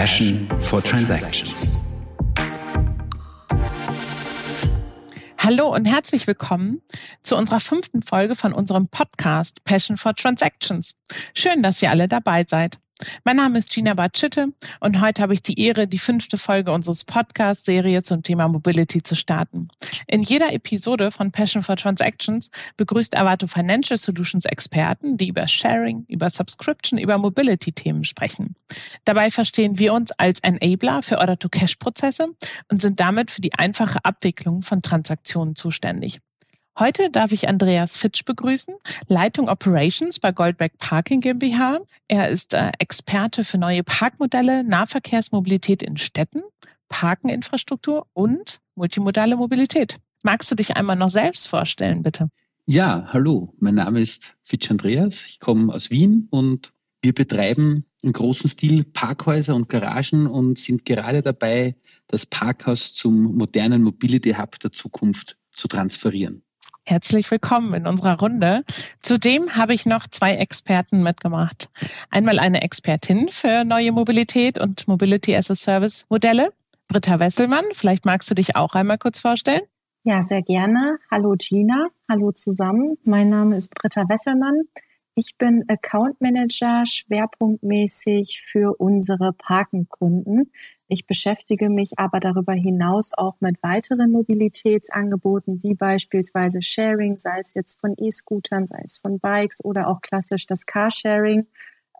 Passion for Transactions. Hallo und herzlich willkommen zu unserer fünften Folge von unserem Podcast Passion for Transactions. Schön, dass ihr alle dabei seid. Mein Name ist Gina Batschitte und heute habe ich die Ehre, die fünfte Folge unseres Podcast-Serie zum Thema Mobility zu starten. In jeder Episode von Passion for Transactions begrüßt Avato Financial Solutions Experten, die über Sharing, über Subscription, über Mobility-Themen sprechen. Dabei verstehen wir uns als Enabler für Order-to-Cash-Prozesse und sind damit für die einfache Abwicklung von Transaktionen zuständig. Heute darf ich Andreas Fitsch begrüßen, Leitung Operations bei Goldberg Parking GmbH. Er ist äh, Experte für neue Parkmodelle, Nahverkehrsmobilität in Städten, Parkeninfrastruktur und multimodale Mobilität. Magst du dich einmal noch selbst vorstellen, bitte? Ja, hallo, mein Name ist Fitsch Andreas. Ich komme aus Wien und wir betreiben im großen Stil Parkhäuser und Garagen und sind gerade dabei, das Parkhaus zum modernen Mobility Hub der Zukunft zu transferieren. Herzlich willkommen in unserer Runde. Zudem habe ich noch zwei Experten mitgemacht. Einmal eine Expertin für neue Mobilität und Mobility as a Service Modelle, Britta Wesselmann. Vielleicht magst du dich auch einmal kurz vorstellen. Ja, sehr gerne. Hallo Gina, hallo zusammen. Mein Name ist Britta Wesselmann. Ich bin Account Manager schwerpunktmäßig für unsere Parkenkunden. Ich beschäftige mich aber darüber hinaus auch mit weiteren Mobilitätsangeboten, wie beispielsweise Sharing, sei es jetzt von E-Scootern, sei es von Bikes oder auch klassisch das Carsharing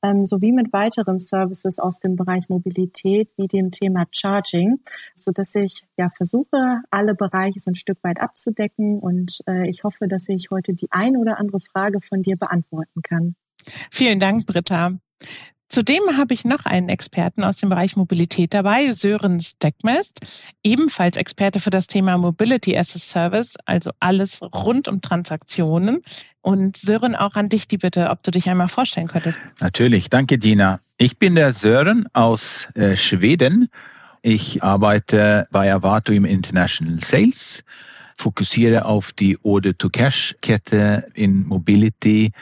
ähm, sowie mit weiteren Services aus dem Bereich Mobilität wie dem Thema Charging, so dass ich ja versuche, alle Bereiche so ein Stück weit abzudecken und äh, ich hoffe, dass ich heute die ein oder andere Frage von dir beantworten kann. Vielen Dank, Britta. Zudem habe ich noch einen Experten aus dem Bereich Mobilität dabei, Sören Steckmest, ebenfalls Experte für das Thema Mobility as a Service, also alles rund um Transaktionen. Und Sören, auch an dich die Bitte, ob du dich einmal vorstellen könntest. Natürlich, danke Dina. Ich bin der Sören aus äh, Schweden. Ich arbeite bei Avato im International Sales, fokussiere auf die Order-to-Cash-Kette in Mobility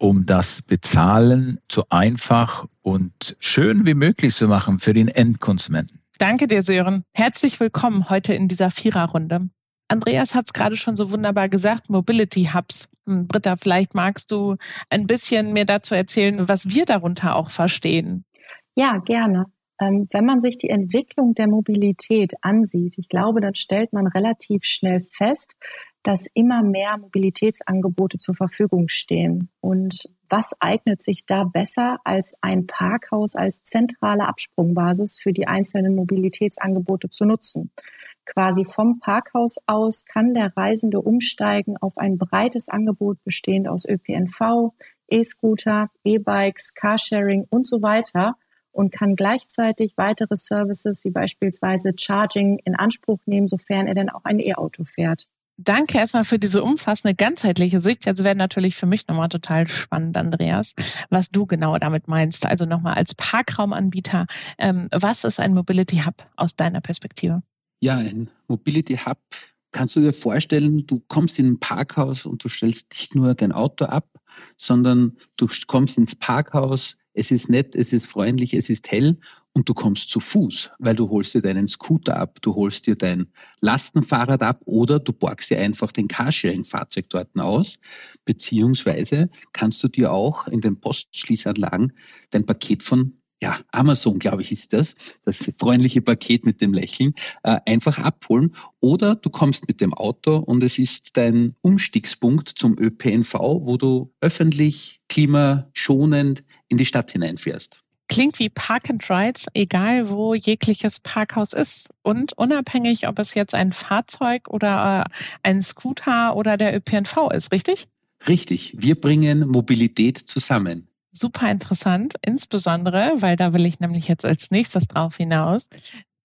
um das Bezahlen so einfach und schön wie möglich zu machen für den Endkonsumenten. Danke dir, Sören. Herzlich willkommen heute in dieser Viererrunde. Andreas hat es gerade schon so wunderbar gesagt, Mobility Hubs. Hm, Britta, vielleicht magst du ein bisschen mehr dazu erzählen, was wir darunter auch verstehen. Ja, gerne. Ähm, wenn man sich die Entwicklung der Mobilität ansieht, ich glaube, dann stellt man relativ schnell fest, dass immer mehr Mobilitätsangebote zur Verfügung stehen. Und was eignet sich da besser als ein Parkhaus als zentrale Absprungbasis für die einzelnen Mobilitätsangebote zu nutzen? Quasi vom Parkhaus aus kann der Reisende umsteigen auf ein breites Angebot bestehend aus ÖPNV, E-Scooter, E-Bikes, Carsharing und so weiter und kann gleichzeitig weitere Services wie beispielsweise Charging in Anspruch nehmen, sofern er denn auch ein E-Auto fährt. Danke erstmal für diese umfassende, ganzheitliche Sicht. Jetzt wäre natürlich für mich nochmal total spannend, Andreas, was du genau damit meinst. Also nochmal als Parkraumanbieter, ähm, was ist ein Mobility Hub aus deiner Perspektive? Ja, ein Mobility Hub kannst du dir vorstellen, du kommst in ein Parkhaus und du stellst nicht nur dein Auto ab, sondern du kommst ins Parkhaus, es ist nett, es ist freundlich, es ist hell und du kommst zu Fuß, weil du holst dir deinen Scooter ab, du holst dir dein Lastenfahrrad ab oder du borgst dir einfach den Carsharing-Fahrzeug dort aus, beziehungsweise kannst du dir auch in den Postschließanlagen dein Paket von ja, Amazon, glaube ich, ist das, das freundliche Paket mit dem Lächeln, äh, einfach abholen. Oder du kommst mit dem Auto und es ist dein Umstiegspunkt zum ÖPNV, wo du öffentlich, klimaschonend in die Stadt hineinfährst. Klingt wie Park and Ride, egal wo jegliches Parkhaus ist. Und unabhängig, ob es jetzt ein Fahrzeug oder äh, ein Scooter oder der ÖPNV ist, richtig? Richtig. Wir bringen Mobilität zusammen super interessant, insbesondere, weil da will ich nämlich jetzt als nächstes drauf hinaus,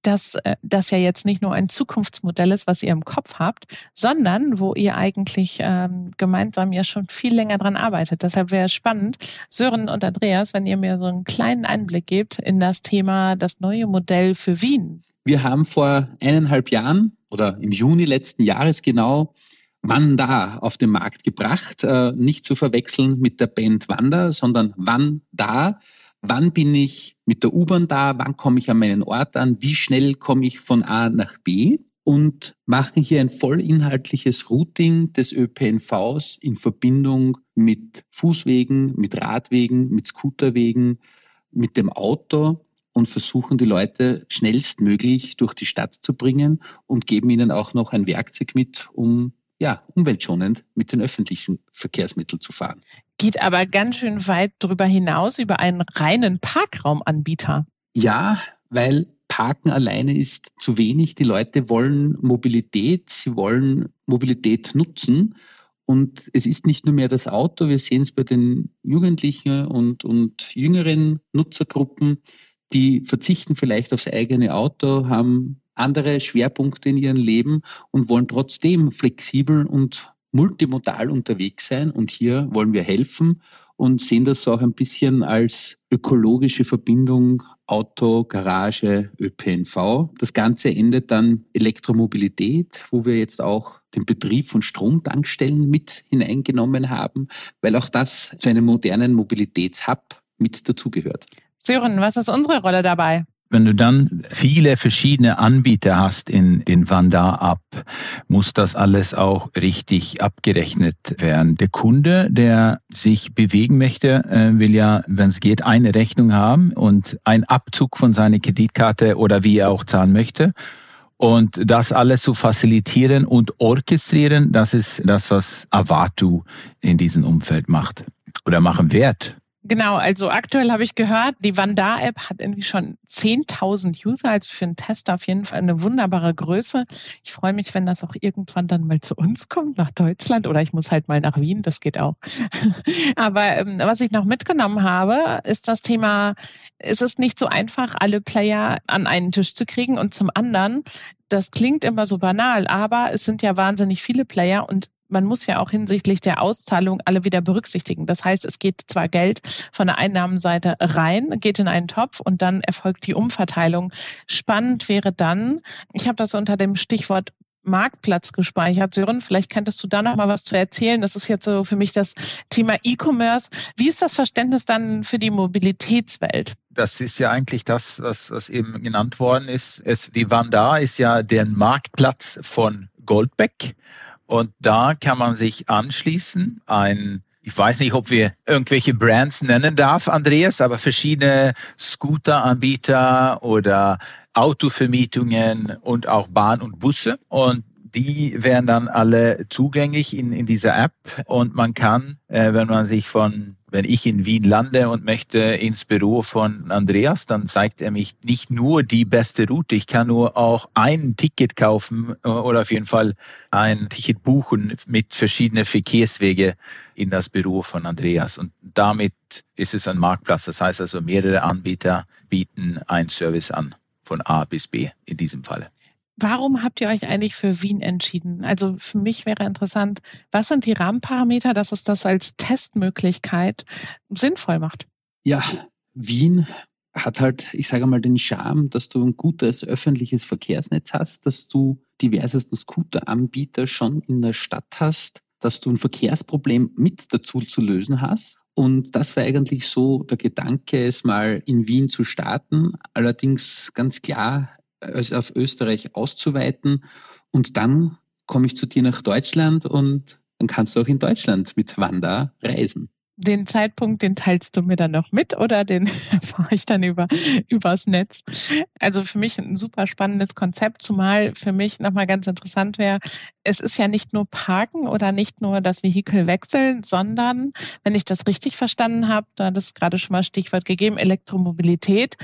dass äh, das ja jetzt nicht nur ein Zukunftsmodell ist, was ihr im Kopf habt, sondern wo ihr eigentlich ähm, gemeinsam ja schon viel länger dran arbeitet. Deshalb wäre es spannend, Sören und Andreas, wenn ihr mir so einen kleinen Einblick gebt in das Thema das neue Modell für Wien. Wir haben vor eineinhalb Jahren oder im Juni letzten Jahres genau Wanda auf den Markt gebracht, äh, nicht zu verwechseln mit der Band Wanda, sondern Wann da? Wann bin ich mit der U-Bahn da, wann komme ich an meinen Ort an, wie schnell komme ich von A nach B? Und machen hier ein vollinhaltliches Routing des ÖPNVs in Verbindung mit Fußwegen, mit Radwegen, mit Scooterwegen, mit dem Auto und versuchen die Leute schnellstmöglich durch die Stadt zu bringen und geben ihnen auch noch ein Werkzeug mit, um ja, umweltschonend mit den öffentlichen Verkehrsmitteln zu fahren. Geht aber ganz schön weit darüber hinaus über einen reinen Parkraumanbieter. Ja, weil Parken alleine ist zu wenig. Die Leute wollen Mobilität, sie wollen Mobilität nutzen. Und es ist nicht nur mehr das Auto, wir sehen es bei den Jugendlichen und, und jüngeren Nutzergruppen, die verzichten vielleicht aufs eigene Auto, haben andere Schwerpunkte in ihrem Leben und wollen trotzdem flexibel und multimodal unterwegs sein. Und hier wollen wir helfen und sehen das auch ein bisschen als ökologische Verbindung Auto, Garage, ÖPNV. Das Ganze endet dann Elektromobilität, wo wir jetzt auch den Betrieb von Stromtankstellen mit hineingenommen haben, weil auch das zu einem modernen Mobilitätshub mit dazugehört. Sören, was ist unsere Rolle dabei? Wenn du dann viele verschiedene Anbieter hast in den Vanda-App, muss das alles auch richtig abgerechnet werden. Der Kunde, der sich bewegen möchte, äh, will ja, wenn es geht, eine Rechnung haben und einen Abzug von seiner Kreditkarte oder wie er auch zahlen möchte. Und das alles zu facilitieren und orchestrieren, das ist das, was Avatu in diesem Umfeld macht oder machen wird. Genau, also aktuell habe ich gehört, die Vandar-App hat irgendwie schon 10.000 User, also für einen Test auf jeden Fall eine wunderbare Größe. Ich freue mich, wenn das auch irgendwann dann mal zu uns kommt, nach Deutschland, oder ich muss halt mal nach Wien, das geht auch. Aber ähm, was ich noch mitgenommen habe, ist das Thema, es ist nicht so einfach, alle Player an einen Tisch zu kriegen und zum anderen, das klingt immer so banal, aber es sind ja wahnsinnig viele Player und man muss ja auch hinsichtlich der Auszahlung alle wieder berücksichtigen. Das heißt, es geht zwar Geld von der Einnahmenseite rein, geht in einen Topf und dann erfolgt die Umverteilung. Spannend wäre dann, ich habe das unter dem Stichwort Marktplatz gespeichert. Sören, vielleicht könntest du da noch mal was zu erzählen. Das ist jetzt so für mich das Thema E-Commerce. Wie ist das Verständnis dann für die Mobilitätswelt? Das ist ja eigentlich das, was, was eben genannt worden ist. Es, die Vanda ist ja der Marktplatz von Goldbeck. Und da kann man sich anschließen. Ein, ich weiß nicht, ob wir irgendwelche Brands nennen darf, Andreas, aber verschiedene Scooteranbieter oder Autovermietungen und auch Bahn und Busse. Und die werden dann alle zugänglich in, in dieser App und man kann, äh, wenn man sich von wenn ich in Wien lande und möchte ins Büro von Andreas, dann zeigt er mich nicht nur die beste Route, ich kann nur auch ein Ticket kaufen äh, oder auf jeden Fall ein Ticket buchen mit verschiedenen Verkehrswege in das Büro von Andreas. Und damit ist es ein Marktplatz. Das heißt also, mehrere Anbieter bieten einen Service an von A bis B in diesem Fall. Warum habt ihr euch eigentlich für Wien entschieden? Also für mich wäre interessant, was sind die Rahmenparameter, dass es das als Testmöglichkeit sinnvoll macht? Ja, Wien hat halt, ich sage mal, den Charme, dass du ein gutes öffentliches Verkehrsnetz hast, dass du diversesten Scooteranbieter schon in der Stadt hast, dass du ein Verkehrsproblem mit dazu zu lösen hast. Und das war eigentlich so der Gedanke, es mal in Wien zu starten. Allerdings ganz klar auf Österreich auszuweiten. Und dann komme ich zu dir nach Deutschland und dann kannst du auch in Deutschland mit Wanda reisen. Den Zeitpunkt, den teilst du mir dann noch mit oder den erfahre ich dann über übers Netz? Also für mich ein super spannendes Konzept, zumal für mich nochmal ganz interessant wäre, es ist ja nicht nur Parken oder nicht nur das Vehikel wechseln, sondern, wenn ich das richtig verstanden habe, da hat es gerade schon mal Stichwort gegeben, Elektromobilität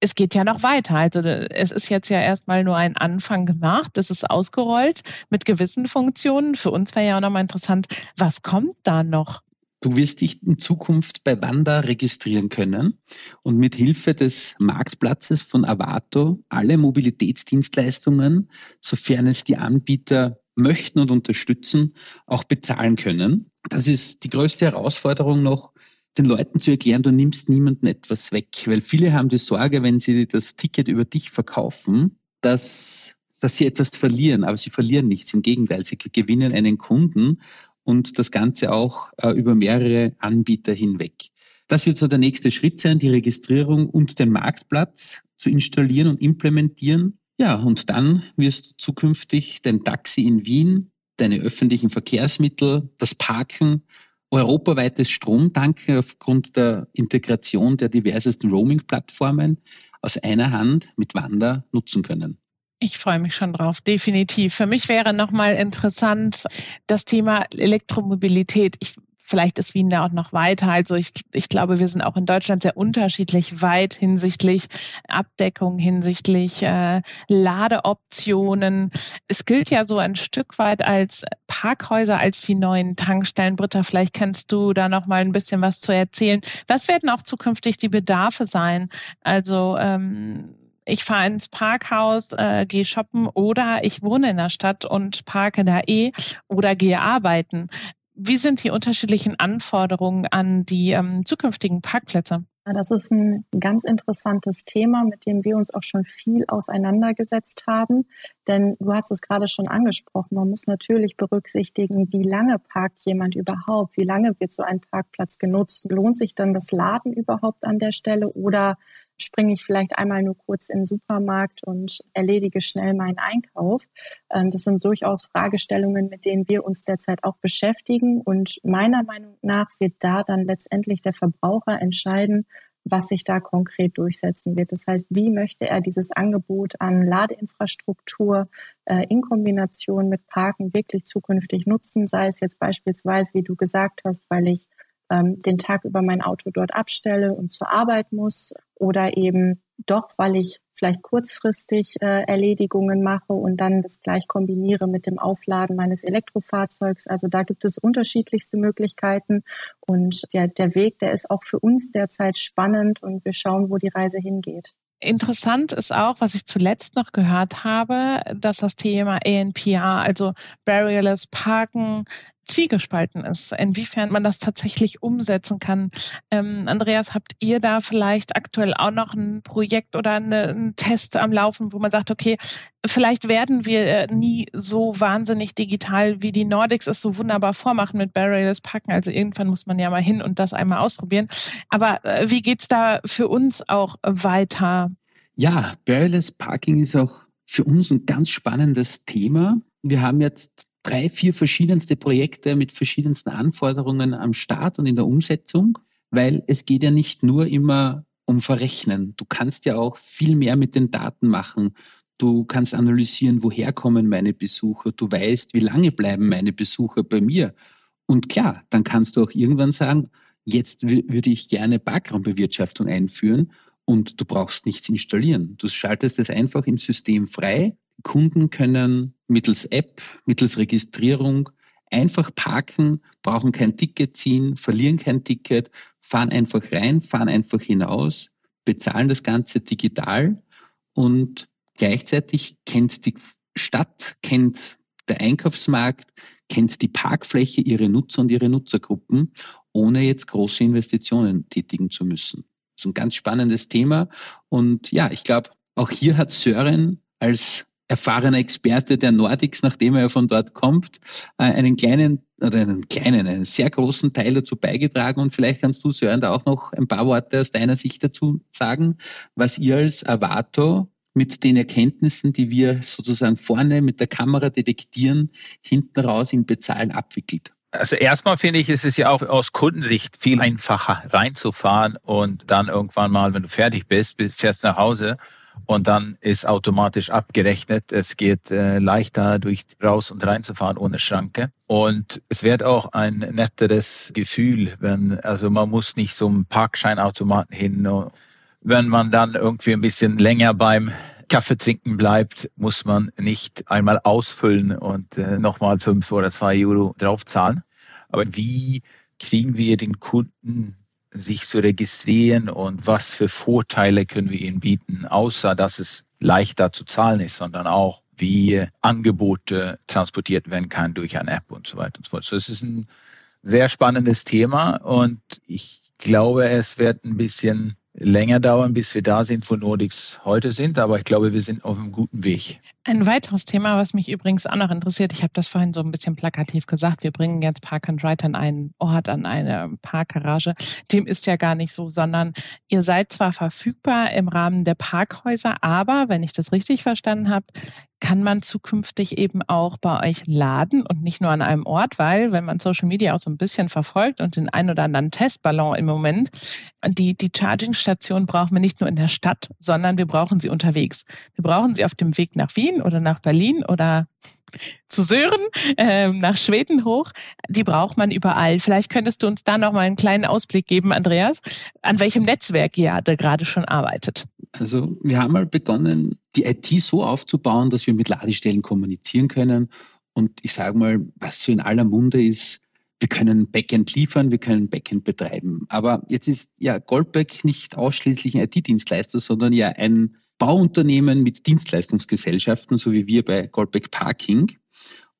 es geht ja noch weiter. Also es ist jetzt ja erstmal nur ein Anfang gemacht, das ist ausgerollt mit gewissen Funktionen. Für uns wäre ja auch nochmal interessant, was kommt da noch? Du wirst dich in Zukunft bei Wanda registrieren können und mit Hilfe des Marktplatzes von Avato alle Mobilitätsdienstleistungen, sofern es die Anbieter möchten und unterstützen, auch bezahlen können. Das ist die größte Herausforderung noch, den Leuten zu erklären, du nimmst niemanden etwas weg. Weil viele haben die Sorge, wenn sie das Ticket über dich verkaufen, dass, dass sie etwas verlieren. Aber sie verlieren nichts. Im Gegenteil, sie gewinnen einen Kunden und das Ganze auch äh, über mehrere Anbieter hinweg. Das wird so der nächste Schritt sein, die Registrierung und den Marktplatz zu installieren und implementieren. Ja, und dann wirst du zukünftig dein Taxi in Wien, deine öffentlichen Verkehrsmittel, das Parken, europaweites Stromtanken aufgrund der Integration der diversesten Roaming-Plattformen aus einer Hand mit Wanda nutzen können. Ich freue mich schon drauf, definitiv. Für mich wäre nochmal interessant das Thema Elektromobilität. Ich Vielleicht ist Wien da auch noch weiter. Also ich, ich glaube, wir sind auch in Deutschland sehr unterschiedlich weit hinsichtlich Abdeckung, hinsichtlich äh, Ladeoptionen. Es gilt ja so ein Stück weit als Parkhäuser, als die neuen Tankstellen. Britta, vielleicht kannst du da noch mal ein bisschen was zu erzählen. Was werden auch zukünftig die Bedarfe sein? Also ähm, ich fahre ins Parkhaus, äh, gehe shoppen oder ich wohne in der Stadt und parke da eh oder gehe arbeiten. Wie sind die unterschiedlichen Anforderungen an die ähm, zukünftigen Parkplätze? Das ist ein ganz interessantes Thema, mit dem wir uns auch schon viel auseinandergesetzt haben. Denn du hast es gerade schon angesprochen. Man muss natürlich berücksichtigen, wie lange parkt jemand überhaupt? Wie lange wird so ein Parkplatz genutzt? Lohnt sich dann das Laden überhaupt an der Stelle oder springe ich vielleicht einmal nur kurz in den Supermarkt und erledige schnell meinen Einkauf. Ähm, das sind durchaus Fragestellungen, mit denen wir uns derzeit auch beschäftigen. Und meiner Meinung nach wird da dann letztendlich der Verbraucher entscheiden, was sich da konkret durchsetzen wird. Das heißt, wie möchte er dieses Angebot an Ladeinfrastruktur äh, in Kombination mit Parken wirklich zukünftig nutzen, sei es jetzt beispielsweise, wie du gesagt hast, weil ich ähm, den Tag über mein Auto dort abstelle und zur Arbeit muss oder eben doch, weil ich vielleicht kurzfristig äh, Erledigungen mache und dann das gleich kombiniere mit dem Aufladen meines Elektrofahrzeugs. Also da gibt es unterschiedlichste Möglichkeiten und der, der Weg, der ist auch für uns derzeit spannend und wir schauen, wo die Reise hingeht. Interessant ist auch, was ich zuletzt noch gehört habe, dass das Thema ANPR, also Barrierless Parken, zwiegespalten ist, inwiefern man das tatsächlich umsetzen kann. Ähm, Andreas, habt ihr da vielleicht aktuell auch noch ein Projekt oder eine, einen Test am Laufen, wo man sagt, okay, vielleicht werden wir äh, nie so wahnsinnig digital, wie die Nordics es so wunderbar vormachen mit Barrierless Packen. Also irgendwann muss man ja mal hin und das einmal ausprobieren. Aber äh, wie geht's da für uns auch weiter? Ja, Barrierless Parking ist auch für uns ein ganz spannendes Thema. Wir haben jetzt drei, vier verschiedenste Projekte mit verschiedensten Anforderungen am Start und in der Umsetzung, weil es geht ja nicht nur immer um Verrechnen. Du kannst ja auch viel mehr mit den Daten machen. Du kannst analysieren, woher kommen meine Besucher. Du weißt, wie lange bleiben meine Besucher bei mir. Und klar, dann kannst du auch irgendwann sagen, jetzt würde ich gerne Parkraumbewirtschaftung einführen und du brauchst nichts installieren. Du schaltest es einfach im System frei Kunden können mittels App, mittels Registrierung einfach parken, brauchen kein Ticket ziehen, verlieren kein Ticket, fahren einfach rein, fahren einfach hinaus, bezahlen das Ganze digital und gleichzeitig kennt die Stadt, kennt der Einkaufsmarkt, kennt die Parkfläche ihre Nutzer und ihre Nutzergruppen, ohne jetzt große Investitionen tätigen zu müssen. Das ist ein ganz spannendes Thema. Und ja, ich glaube, auch hier hat Sören als erfahrener Experte der Nordics, nachdem er von dort kommt, äh, einen kleinen oder einen kleinen, einen sehr großen Teil dazu beigetragen. Und vielleicht kannst du, Sören, da auch noch ein paar Worte aus deiner Sicht dazu sagen, was ihr als Avato mit den Erkenntnissen, die wir sozusagen vorne mit der Kamera detektieren, hinten raus im Bezahlen abwickelt. Also erstmal finde ich, ist es ja auch aus Kundensicht viel einfacher reinzufahren und dann irgendwann mal, wenn du fertig bist, fährst nach Hause und dann ist automatisch abgerechnet. Es geht äh, leichter durch raus und reinzufahren ohne Schranke. Und es wird auch ein netteres Gefühl, wenn, also man muss nicht einem Parkscheinautomaten hin. Wenn man dann irgendwie ein bisschen länger beim Kaffee trinken bleibt, muss man nicht einmal ausfüllen und äh, nochmal fünf oder zwei Euro draufzahlen. Aber wie kriegen wir den Kunden sich zu registrieren und was für Vorteile können wir ihnen bieten, außer dass es leichter zu zahlen ist, sondern auch wie Angebote transportiert werden kann durch eine App und so weiter und so fort. So, es ist ein sehr spannendes Thema und ich glaube, es wird ein bisschen länger dauern, bis wir da sind, wo Nordics heute sind. Aber ich glaube, wir sind auf einem guten Weg. Ein weiteres Thema, was mich übrigens auch noch interessiert, ich habe das vorhin so ein bisschen plakativ gesagt, wir bringen jetzt Park and Ride an einen Ort, an eine Parkgarage. Dem ist ja gar nicht so, sondern ihr seid zwar verfügbar im Rahmen der Parkhäuser, aber wenn ich das richtig verstanden habe, kann man zukünftig eben auch bei euch laden und nicht nur an einem Ort, weil wenn man Social Media auch so ein bisschen verfolgt und den ein oder anderen Testballon im Moment, die, die Charging-Station brauchen wir nicht nur in der Stadt, sondern wir brauchen sie unterwegs. Wir brauchen sie auf dem Weg nach Wien oder nach Berlin oder zu Sören, äh, nach Schweden hoch. Die braucht man überall. Vielleicht könntest du uns da noch mal einen kleinen Ausblick geben, Andreas, an welchem Netzwerk ihr da gerade schon arbeitet. Also wir haben mal begonnen, die IT so aufzubauen, dass wir mit Ladestellen kommunizieren können. Und ich sage mal, was so in aller Munde ist, wir können Backend liefern, wir können Backend betreiben. Aber jetzt ist ja Goldbeck nicht ausschließlich ein IT-Dienstleister, sondern ja ein Bauunternehmen mit Dienstleistungsgesellschaften, so wie wir bei Goldbeck Parking.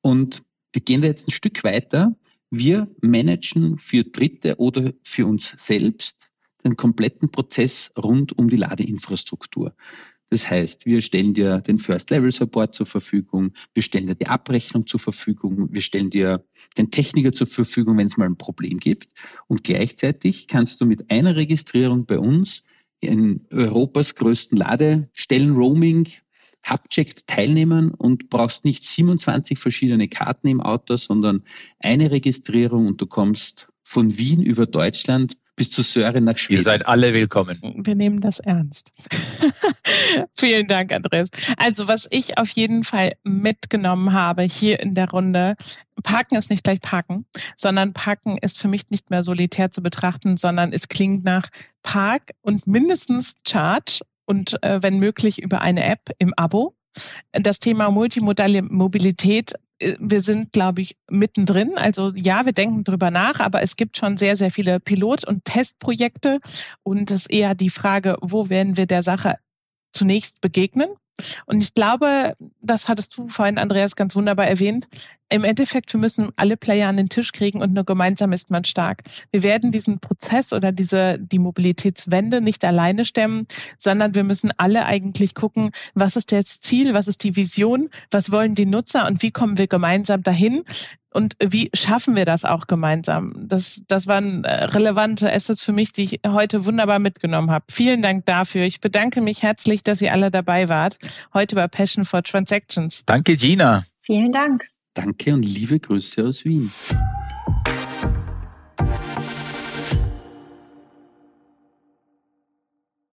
Und wir gehen da jetzt ein Stück weiter. Wir managen für Dritte oder für uns selbst den kompletten Prozess rund um die Ladeinfrastruktur. Das heißt, wir stellen dir den First-Level-Support zur Verfügung, wir stellen dir die Abrechnung zur Verfügung, wir stellen dir den Techniker zur Verfügung, wenn es mal ein Problem gibt. Und gleichzeitig kannst du mit einer Registrierung bei uns in Europas größten Ladestellen-Roaming Hubcheck teilnehmen und brauchst nicht 27 verschiedene Karten im Auto, sondern eine Registrierung und du kommst von Wien über Deutschland bis zu Sören nach Schweden. Ihr seid alle willkommen. Wir nehmen das ernst. Vielen Dank, Andreas. Also was ich auf jeden Fall mitgenommen habe hier in der Runde, Parken ist nicht gleich Parken, sondern Parken ist für mich nicht mehr solitär zu betrachten, sondern es klingt nach Park und mindestens Charge und äh, wenn möglich über eine App im Abo. Das Thema multimodale Mobilität äh, wir sind, glaube ich, mittendrin. Also ja, wir denken drüber nach, aber es gibt schon sehr, sehr viele Pilot- und Testprojekte. Und es ist eher die Frage, wo werden wir der Sache zunächst begegnen? Und ich glaube, das hattest du vorhin, Andreas, ganz wunderbar erwähnt. Im Endeffekt, wir müssen alle Player an den Tisch kriegen und nur gemeinsam ist man stark. Wir werden diesen Prozess oder diese, die Mobilitätswende nicht alleine stemmen, sondern wir müssen alle eigentlich gucken, was ist das Ziel, was ist die Vision, was wollen die Nutzer und wie kommen wir gemeinsam dahin, und wie schaffen wir das auch gemeinsam? Das, das waren äh, relevante Assets für mich, die ich heute wunderbar mitgenommen habe. Vielen Dank dafür. Ich bedanke mich herzlich, dass ihr alle dabei wart. Heute bei Passion for Transactions. Danke, Gina. Vielen Dank. Danke und liebe Grüße aus Wien.